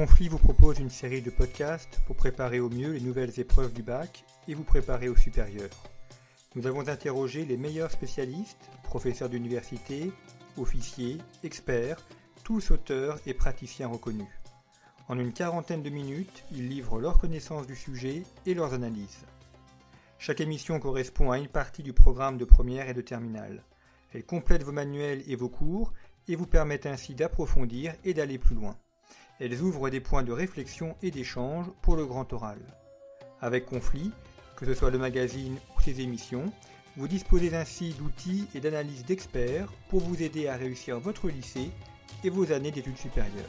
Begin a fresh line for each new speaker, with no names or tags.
Conflit vous propose une série de podcasts pour préparer au mieux les nouvelles épreuves du bac et vous préparer au supérieur. Nous avons interrogé les meilleurs spécialistes, professeurs d'université, officiers, experts, tous auteurs et praticiens reconnus. En une quarantaine de minutes, ils livrent leur connaissance du sujet et leurs analyses. Chaque émission correspond à une partie du programme de première et de terminale. Elle complète vos manuels et vos cours et vous permettent ainsi d'approfondir et d'aller plus loin. Elles ouvrent des points de réflexion et d'échange pour le grand oral. Avec Conflit, que ce soit le magazine ou ses émissions, vous disposez ainsi d'outils et d'analyses d'experts pour vous aider à réussir votre lycée et vos années d'études supérieures.